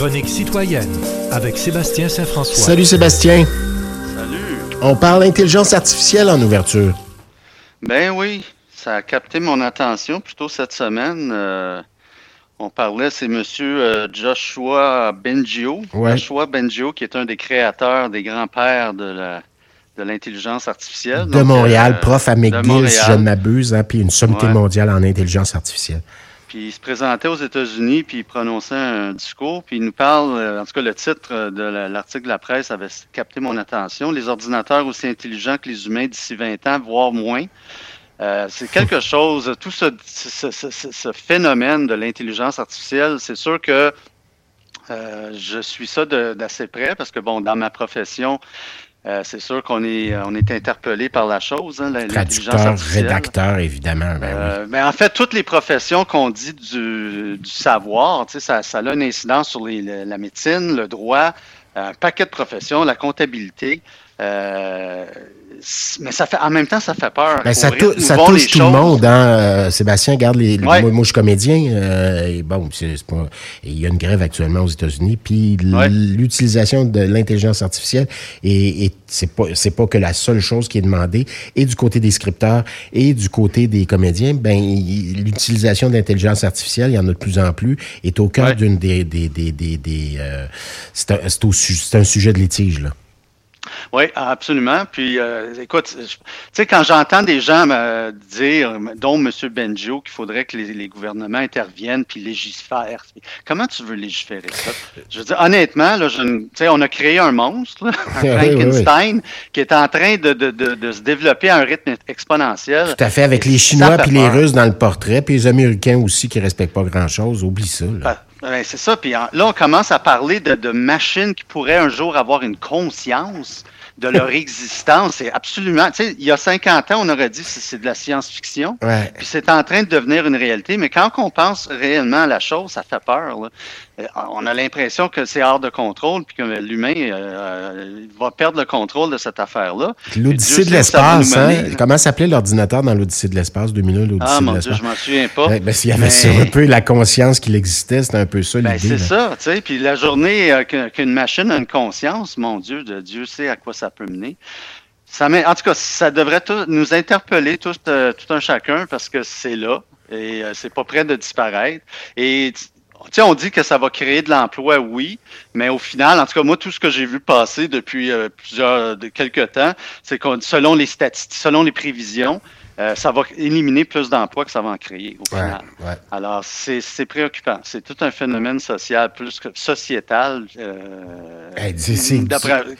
chronique citoyenne avec Sébastien Saint-François. Salut Sébastien. Salut. On parle intelligence artificielle en ouverture. Ben oui, ça a capté mon attention plutôt cette semaine. Euh, on parlait, c'est monsieur euh, Joshua Bengio. Ouais. Joshua Bengio, qui est un des créateurs, des grands-pères de la de l'intelligence artificielle. De Donc, Montréal, euh, prof à McGill, si Montréal. je ne m'abuse, hein, puis une sommité Ouais. mondiale en intelligence artificielle. Puis il se présentait aux États-Unis, puis il prononçait un discours, puis il nous parle, euh, en tout cas le titre euh, de la- l'article de la presse avait capté mon attention, les ordinateurs aussi intelligents que les humains d'ici 20 ans, voire moins. Euh, c'est quelque chose, tout ce, ce- ce- ce- phénomène de l'intelligence artificielle, c'est sûr que euh, je suis ça d'assez près parce que, bon, dans ma profession, euh, c'est sûr qu'on est, on est interpellé par la chose, hein, Traducteur, rédacteur, évidemment. Ben oui. Euh, mais en fait, toutes les professions qu'on dit du, du savoir, ça, ça a une incidence sur les- la médecine, le droit, un paquet de professions, la comptabilité. Euh, mais ça fait, en même temps, ça fait peur. Ben, ça, tou- touche tout le monde. Hein? euh, Sébastien, regarde, les, les- Ouais. moi, moi, je suis comédien. euh, et bon, il y a une grève actuellement aux États-Unis. Puis Ouais. l'utilisation de l'intelligence artificielle, et, et c'est pas c'est pas que la seule chose qui est demandée, et du côté des scripteurs et du côté des comédiens, ben il- l'utilisation de l'intelligence artificielle, il y en a de plus en plus, est au cœur Ouais. d'une des des des des, des, c'est un, un sujet de litige là. Oui, absolument. Puis, euh, écoute, tu sais, quand j'entends des gens me dire, dont M. Benjo, qu'il faudrait que les, les gouvernements interviennent puis légifèrent, comment tu veux légiférer ça? Je veux dire, honnêtement, là, je, ne- tu sais, on a créé un monstre, là, un Oui, oui, oui. Frankenstein, qui est en train de, de, de, de se développer à un rythme exponentiel. Tout à fait, avec les Chinois puis les. Russes dans le portrait, puis les Américains aussi qui respectent pas grand-chose. Oublie ça. Là. Ben, ben, c'est ça. Puis là, on commence à parler de machines qui pourraient un jour avoir une conscience de leur existence. C'est absolument. Tu sais, il y a 50 ans, on aurait dit que c'est c'est de la science-fiction. Ouais. Puis c'est en train de devenir une réalité. Mais quand on pense réellement à la chose, ça fait peur. là. Euh, On a l'impression que c'est hors de contrôle, puis que l'humain euh, va perdre le contrôle de cette affaire-là. L'Odyssée de l'espace, hein? Comment s'appelait l'ordinateur dans l'Odyssée de l'espace 2001, l'Odyssée Ah de mon Dieu, je m'en souviens pas. Ben, s'il y avait Mais- ça, un peu la conscience qu'il existait, c'était un peu ça Ben, l'idée. c'est là. ça, tu sais. Puis la journée euh, qu'une machine a une conscience, mon Dieu, de Dieu sait à quoi ça peut mener. Ça en tout cas, ça devrait nous interpeller tout, euh, tout un chacun parce que c'est là et euh, c'est pas près de disparaître. Et on dit que ça va créer de l'emploi, oui, mais au final, en tout cas, moi, tout ce que j'ai vu passer depuis euh, plusieurs, de quelques temps, c'est que selon les statistiques, selon les prévisions, euh, ça va éliminer plus d'emplois que ça va en créer au Ouais, final. ouais. Alors, c'est préoccupant. C'est tout un phénomène social plus que sociétal euh, Hey,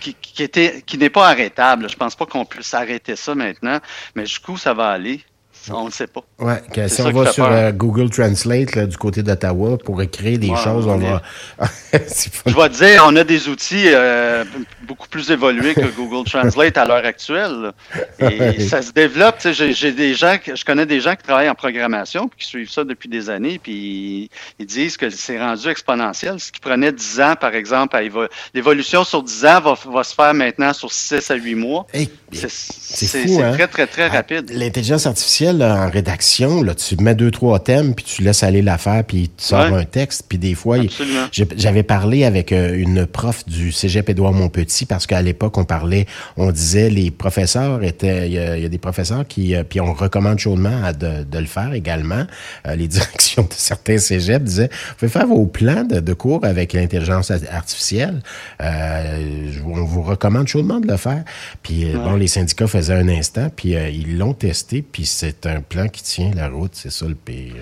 qui, qui, qui n'est pas arrêtable. Je pense pas qu'on puisse arrêter ça maintenant, mais jusqu'où ça va aller, on ne sait pas. Ouais, que si on va sur euh, Google Translate là, du côté d'Ottawa pour écrire des Ouais, choses, on on va. Je vais te dire, on a des outils euh, beaucoup plus évolués que Google Translate à l'heure actuelle. là. Et ça se développe. J'ai des gens, que- je connais des gens qui travaillent en programmation qui suivent ça depuis des années, puis ils disent que c'est rendu exponentiel. Ce qui prenait 10 ans, par exemple, à l'évolution sur 10 ans va, va se faire maintenant sur 6 à 8 mois. Hey, c'est hein? très, très, très Ah, rapide. L'intelligence artificielle là, en rédaction, là, tu mets deux, trois thèmes, puis tu laisses aller l'affaire, puis tu sors Ouais. un texte, puis des fois, j'avais parlé avec euh, une prof du Cégep Édouard Montpetit, parce qu'à l'époque, on parlait, on disait, les professeurs étaient, il y, a il y a des professeurs qui, euh, puis on recommande chaudement à de, de le faire également. Euh, les directions de certains cégeps disaient, vous pouvez faire vos plans de, de cours avec l'intelligence artificielle. Euh, on vous recommande chaudement de le faire. Puis bon, les syndicats faisaient un instant, puis euh, ils l'ont testé, puis c'est un plan qui tient la route, c'est ça le pire.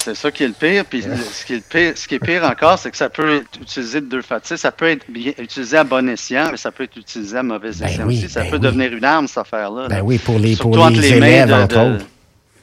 C'est ça qui est le pire. Puis le- ce, qui est le pire ce qui est pire encore, c'est que ça peut être utilisé de deux façons. Ça peut être bien, utilisé à bon escient, mais ça peut être utilisé à mauvais Ben escient oui, aussi. Ça ben peut oui. devenir une arme, cette affaire-là. Ben là. oui, pour les, pour Surtout les, élèves, de- entre de- autres.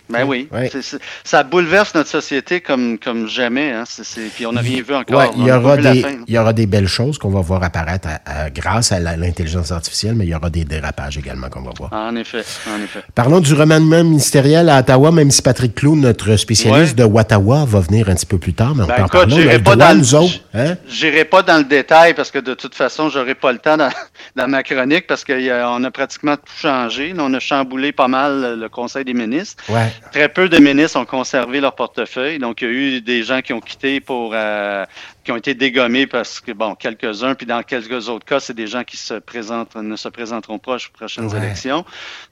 Ben oui. Ouais. C'est- c'est- ça bouleverse notre société comme, comme jamais. Hein. C'est- c'est- puis on n'a rien vu encore. Ouais, il y aura des, fin. il y aura des belles choses qu'on va voir apparaître à- à- grâce à la- l'intelligence artificielle, mais il y aura des dérapages également qu'on va voir. En effet, en effet. Parlons du remaniement ministériel à Ottawa, même si Patrick Clou, notre spécialiste Ouais. de Ottawa, va venir un petit peu plus tard, mais on Ben, peut en parler. J'irai pas droit, dans le- nous autres. Hein? J'irai pas dans le détail parce que de toute façon, j'aurai pas le temps dans, dans ma chronique parce qu'on a pratiquement tout changé. Là, on a chamboulé pas mal le Conseil des ministres. Ouais. Très peu de ministres ont conservé leur portefeuille. Donc, il y a eu des gens qui ont quitté pour euh, qui ont été dégommés parce que, bon, quelques-uns, puis dans quelques autres cas, c'est des gens qui se présentent, ne se présenteront pas aux prochaines élections.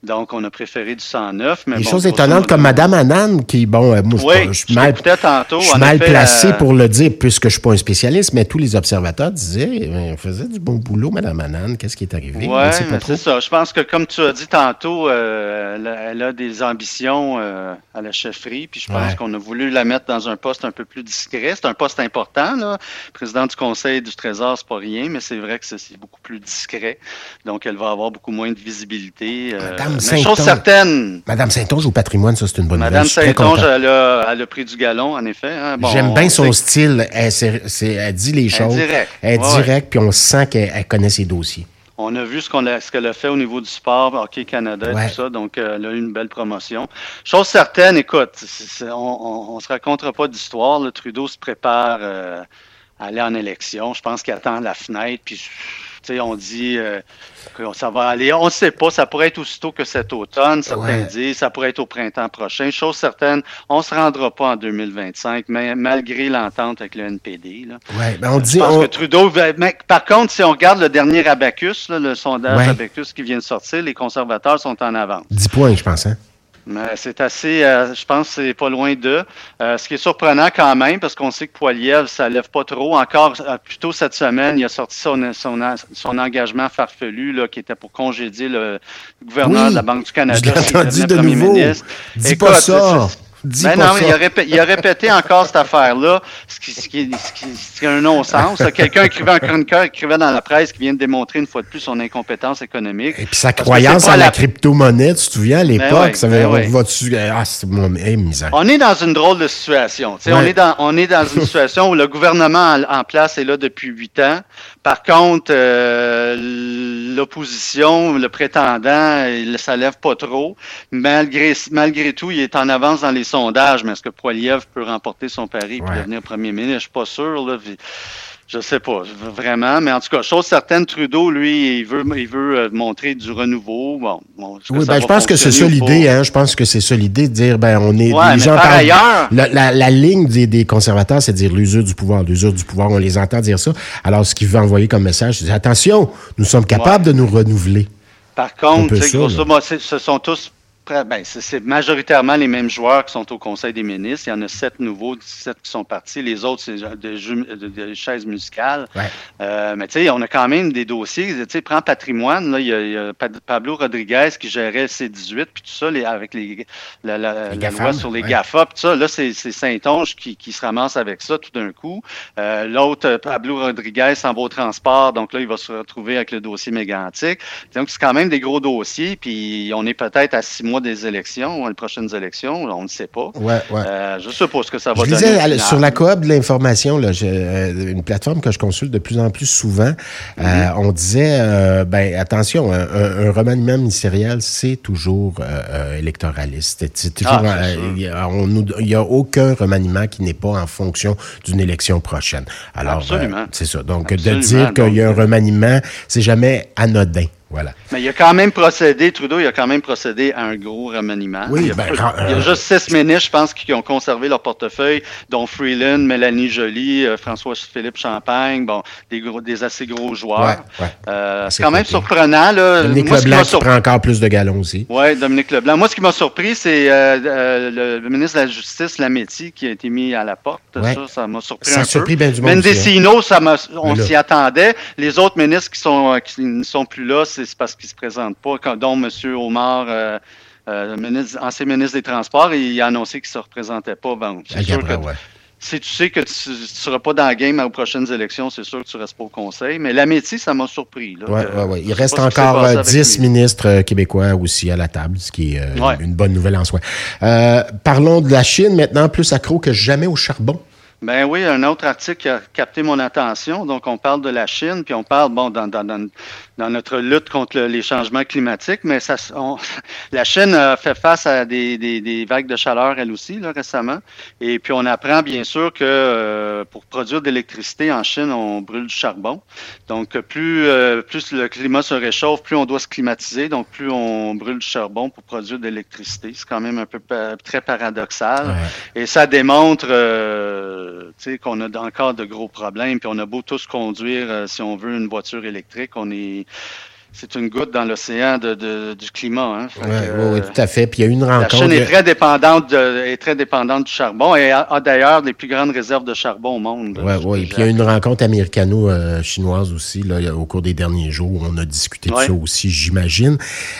Donc, on a préféré du 109. Mais des choses étonnantes comme Mme Annan, qui, bon, euh, moi, je, suis mal, tantôt, je suis mal placé pour le dire puisque je suis pas un spécialiste, mais tous les observateurs disaient, on faisait du bon boulot, Mme Annan. Qu'est-ce qui est arrivé? Oui, c'est ça. Je pense que, comme tu as dit tantôt, euh, elle, a, des ambitions euh, à la chefferie, puis je pense qu'on a voulu la mettre dans un poste un peu plus discret. C'est un poste important, là président du Conseil du Trésor, c'est pas rien, mais c'est vrai que c'est beaucoup plus discret. Donc, elle va avoir beaucoup moins de visibilité. Euh, Madame Saint-Onge. Madame Saint-Onge au patrimoine, ça, c'est une bonne Madame Saint-Onge, elle, a, pris du galon, en effet. Hein. J'aime bien son style. Elle, dit les choses. Elle est directe. puis on sent qu'elle connaît ses dossiers. On a vu ce qu'elle a, a, fait au niveau du sport, Hockey Canada et tout ça, donc euh, elle a eu une belle promotion. Chose certaine, écoute, on ne se racontera pas d'histoire. Trudeau se prépare euh, aller en élection. Je pense qu'il attend la fenêtre, puis on dit euh, que ça va aller. On ne sait pas. Ça pourrait être aussitôt que cet automne, certains disent. Ça pourrait être au printemps prochain. Chose certaine, on ne se rendra pas en 2025, mais malgré l'entente avec le NPD. Là. Ben, on dit, Je pense que Trudeau. par contre, si on regarde le dernier Abacus, le sondage Abacus qui vient de sortir, les conservateurs sont en avance. 10 points, je pense. Hein? C'est assez, euh, je pense c'est pas loin d'eux. Euh, ce qui est surprenant quand même, parce qu'on sait que Poiliev, ça lève pas trop. Encore, euh, plus tôt cette semaine, il a sorti son, son, son engagement farfelu là, qui était pour congédier le gouverneur de la Banque du Canada. Je l'ai entendu de nouveau. Dis pas ça. Ben non, il a, répété, il a, répété, encore cette affaire-là, ce qui, ce qui, ce qui, est un non-sens. Quelqu'un écrivait, un chroniqueur écrivait dans la presse qui vient de démontrer une fois de plus son incompétence économique. Et puis sa croyance en la, crypto-monnaie, tu te souviens, à ben l'époque, ça ben on va dessus, ah, c'est mon misère. On est dans une drôle de situation. On, est dans, on est dans une situation où le gouvernement en, place est là depuis huit ans. Par contre, euh, l'opposition, le prétendant, il, ça lève pas trop. Malgré, malgré tout, il est en avance dans les sondage, mais est-ce que Poiliev peut remporter son pari et devenir premier ministre? Je suis pas sûr. Là. Je sais pas, vraiment. Mais en tout cas, chose certaine, Trudeau, lui, il veut, il veut euh, montrer du renouveau. Bon, oui, ben, je pense que c'est ça l'idée. Hein, je pense que c'est ça l'idée de dire, ben, on est. les gens par ailleurs, la, la, ligne des, des conservateurs, c'est de dire l'usure du pouvoir, l'usure du pouvoir. On les entend dire ça. Alors, ce qu'il veut envoyer comme message, c'est attention, nous sommes capables de nous renouveler. Par contre, grosso modo, ce sont tous ben, c'est majoritairement les mêmes joueurs qui sont au Conseil des ministres. Il y en a sept nouveaux, sept qui sont partis. Les autres, c'est des, chaises musicales. Euh, mais tu sais, on a quand même des dossiers. Tu sais, prends patrimoine. Là, il, y a, Pablo Rodriguez qui gérait C18, puis tout ça, les, avec les, la, loi sur les GAFA, puis tout ça. Là, c'est Saint-Onge qui, qui, se ramasse avec ça tout d'un coup. Euh, L'autre, Pablo Rodriguez, s'en va au transport. Donc là, il va se retrouver avec le dossier mégantique. Donc, c'est quand même des gros dossiers. Puis on est peut-être à six mois des élections, les prochaines élections, on ne sait pas. Ouais, ouais. Euh, je suppose que ça va je Disais, sur la coop de l'information, euh, une plateforme que je consulte de plus en plus souvent, euh, mm-hmm. on disait, ben attention, un, remaniement ministériel, c'est toujours électoraliste. Ah, il n'y a, aucun remaniement qui n'est pas en fonction d'une élection prochaine. Alors, Absolument. c'est ça. Donc, de dire qu'il y a un remaniement, c'est jamais anodin. Mais il a quand même procédé, Trudeau, il a quand même procédé à un gros remaniement. Oui, il y a, ben, il y a juste six ministres, je pense, qui ont conservé leur portefeuille, dont Freeland, Mélanie Joly, euh, François-Philippe Champagne, bon, des, gros, des assez gros joueurs. Euh, c'est quand même surprenant. Là. Dominique Leblanc qui prend encore plus de galons aussi. Oui, Dominique Leblanc. Moi, ce qui m'a surpris, c'est euh, le, ministre de la Justice, Lametti, qui a été mis à la porte. Ça, ça m'a surpris ça un surpris peu. Bien du monde Mendicino, ça on s'y attendait. Les autres ministres qui sont qui ne sont plus là, c'est c'est parce qu'il ne se présente pas, dont M. Omar, euh, euh, ancien ministre des Transports, il a annoncé qu'il ne se représentait pas. c'est sûr que, Si tu sais que tu ne seras pas dans le game aux prochaines élections, c'est sûr que tu ne restes pas au Conseil. Mais la métier, ça m'a surpris. Il reste encore 10 ministres québécois aussi à la table, ce qui est une bonne nouvelle en soi. parlons de la Chine maintenant, plus accro que jamais au charbon. Ben oui, un autre article qui a capté mon attention. Donc, on parle de la Chine, puis on parle, bon, dans, dans, dans notre lutte contre les changements climatiques, mais ça, la Chine a fait face à des, des, des, vagues de chaleur, elle aussi, là, récemment. Et puis, on apprend bien sûr que euh, pour produire de l'électricité en Chine, on brûle du charbon. Donc, plus, euh, plus le climat se réchauffe, plus on doit se climatiser, donc plus on brûle du charbon pour produire de l'électricité. C'est quand même un peu très paradoxal. Et ça démontre euh, qu'on a encore de gros problèmes, puis on a beau tous conduire, euh, si on veut, une voiture électrique, on est c'est une goutte dans l'océan de, du climat. Hein. oui, tout à fait. Puis il y a une rencontre. La Chine est très dépendante, de, est très dépendante du charbon et a, d'ailleurs les plus grandes réserves de charbon au monde. Oui, oui. Puis il y a une rencontre américano-chinoise aussi là, au cours des derniers jours. On a discuté de ça aussi, j'imagine.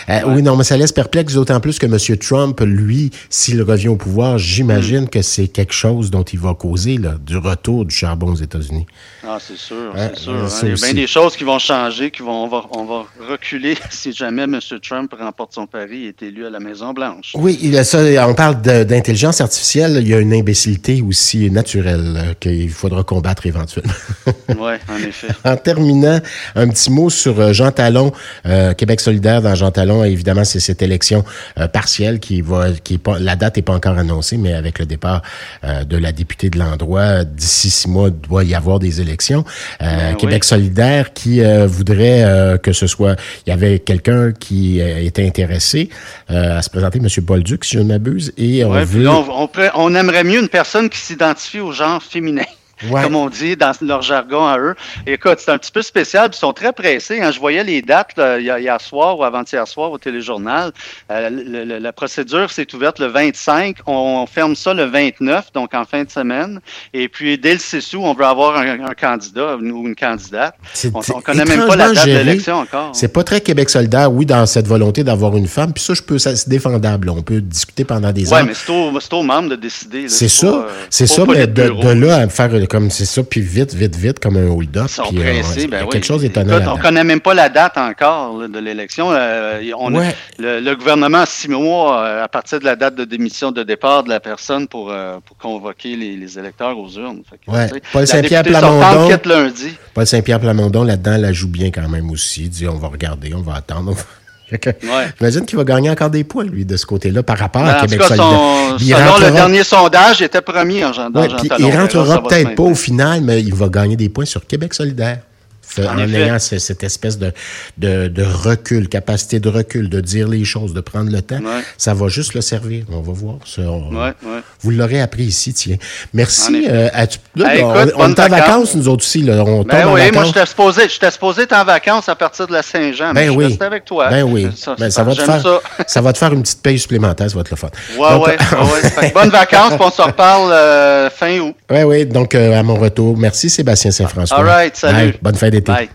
Euh, oui, non, mais ça laisse perplexe, d'autant plus que M. Trump, lui, s'il revient au pouvoir, j'imagine mm. que c'est quelque chose dont il va causer là, du retour du charbon aux États-Unis. Ah, c'est sûr, c'est sûr. Hein. Il y a bien des choses qui vont changer, qui vont, on va, on va reculer si jamais M. Trump remporte son pari et est élu à la Maison-Blanche. Oui, il a ça, on parle d'intelligence artificielle. Il y a une imbécilité aussi naturelle euh, qu'il faudra combattre éventuellement. oui, en effet. en terminant, un petit mot sur euh, Jean Talon, euh, Québec solidaire dans Jean Talon. Évidemment, c'est cette élection partielle qui va, qui pas, la date n'est pas encore annoncée, mais avec le départ de la députée de l'endroit, d'ici six mois, il doit y avoir des élections. Ben Québec solidaire qui voudrait que ce soit il y avait quelqu'un qui euh, était intéressé euh, à se présenter, M. Bolduc, si je ne m'abuse, et on veut... on aimerait mieux une personne qui s'identifie au genre féminin comme on dit dans leur jargon à eux. écoute, c'est un petit peu spécial, ils sont très pressés. Hein. Je voyais les dates hier soir ou avant-hier soir au téléjournal. Euh, la procédure s'est ouverte le 25. On, ferme ça le 29, donc en fin de semaine. Et puis, dès le 6 août, on veut avoir un, candidat ou une candidate. On ne connaît même pas la date de l'élection encore. C'est pas très Québec solidaire, oui, dans cette volonté d'avoir une femme. Puis ça, je peux, c'est défendable. On peut discuter pendant des heures. Oui, mais c'est aux, membres de décider. C'est ça. Euh, c'est ça, mais de, là à faire comme c'est ça, puis vite, vite, vite, comme un hold-up. Ils sont euh, pressés, ben quelque chose d'étonnant. On ne connaît même pas la date encore de l'élection. Euh, le, gouvernement a six mois euh, à partir de la date de démission de départ de la personne pour, pour convoquer les, électeurs aux urnes. Paul Saint-Pierre Plamondon. Paul Saint-Pierre Plamondon, là-dedans, la joue bien quand même aussi. Il dit on va regarder, on va attendre. J'imagine qu'il va gagner encore des points, lui, de ce côté-là, par rapport à ben, Québec solidaire. selon le dernier sondage, il était premier en gendarme. Il rentrera peut-être pas au final, mais il va gagner des points sur Québec solidaire en, ayant cette espèce de, de, recul, capacité de recul, de dire les choses, de prendre le temps, ça va juste le servir. On va voir. Ça, vous l'aurez appris ici, tiens. Merci. Euh, on, est en vacances, nous autres aussi. Là. On ben oui, moi, j'étais supposé, supposé être en vacances à partir de la Saint-Jean. Ben mais oui. Je avec toi. Ben oui. Ça, ben, ça, va te faire, ça. va te faire une petite paye supplémentaire, ça va être le fun. Ouais, Donc, ouais, bonnes vacances, puis on se reparle euh, fin août. Oui, oui. Donc, euh, à mon retour, merci Sébastien Saint-François. All right, salut. bonne fin d'été. Bye.